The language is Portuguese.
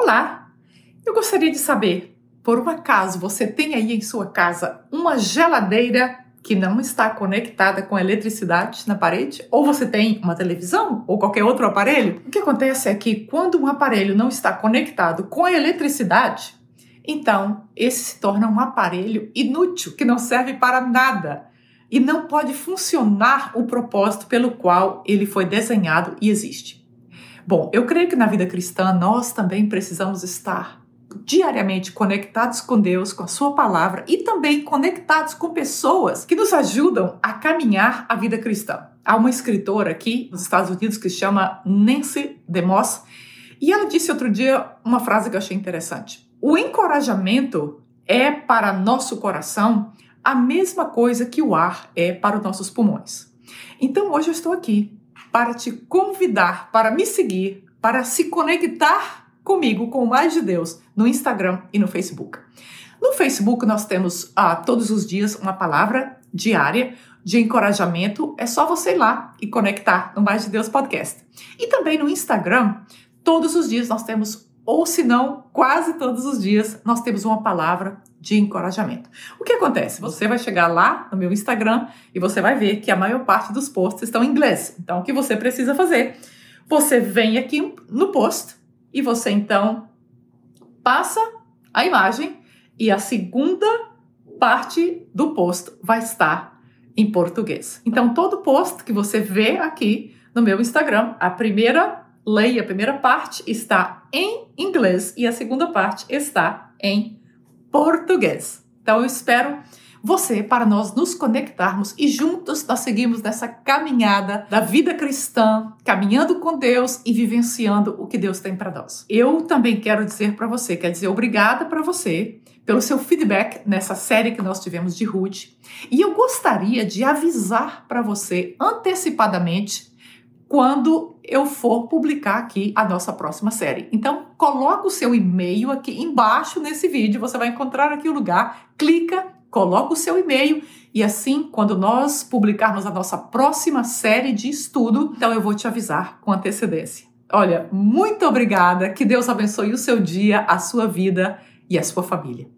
Olá! Eu gostaria de saber, por um acaso você tem aí em sua casa uma geladeira que não está conectada com eletricidade na parede? Ou você tem uma televisão ou qualquer outro aparelho? O que acontece é que quando um aparelho não está conectado com a eletricidade, então esse se torna um aparelho inútil que não serve para nada e não pode funcionar o propósito pelo qual ele foi desenhado e existe. Bom, eu creio que na vida cristã nós também precisamos estar diariamente conectados com Deus, com a Sua palavra e também conectados com pessoas que nos ajudam a caminhar a vida cristã. Há uma escritora aqui nos Estados Unidos que se chama Nancy DeMoss e ela disse outro dia uma frase que eu achei interessante. O encorajamento é para nosso coração a mesma coisa que o ar é para os nossos pulmões. Então hoje eu estou aqui para te convidar para me seguir, para se conectar comigo com o Mais de Deus no Instagram e no Facebook. No Facebook nós temos ah, todos os dias uma palavra diária de encorajamento. É só você ir lá e conectar no Mais de Deus Podcast. E também no Instagram, todos os dias nós temos, ou se não, quase todos os dias, nós temos uma palavra de encorajamento. O que acontece? Você vai chegar lá no meu Instagram e você vai ver que a maior parte dos posts estão em inglês. Então, o que você precisa fazer? Você vem aqui no post e você então passa a imagem e a segunda parte do post vai estar em português. Então, todo post que você vê aqui no meu Instagram, a primeira lei, a primeira parte está em inglês e a segunda parte está em português. Então eu espero você para nós nos conectarmos e juntos nós seguimos nessa caminhada da vida cristã, caminhando com Deus e vivenciando o que Deus tem para nós. Eu também quero dizer para você, quer dizer obrigada para você pelo seu feedback nessa série que nós tivemos de Ruth. E eu gostaria de avisar para você antecipadamente quando eu for publicar aqui a nossa próxima série. Então, coloca o seu e-mail aqui embaixo nesse vídeo, você vai encontrar aqui o lugar, clica, coloca o seu e-mail e assim, quando nós publicarmos a nossa próxima série de estudo, então eu vou te avisar com antecedência. Olha, muito obrigada, que Deus abençoe o seu dia, a sua vida e a sua família.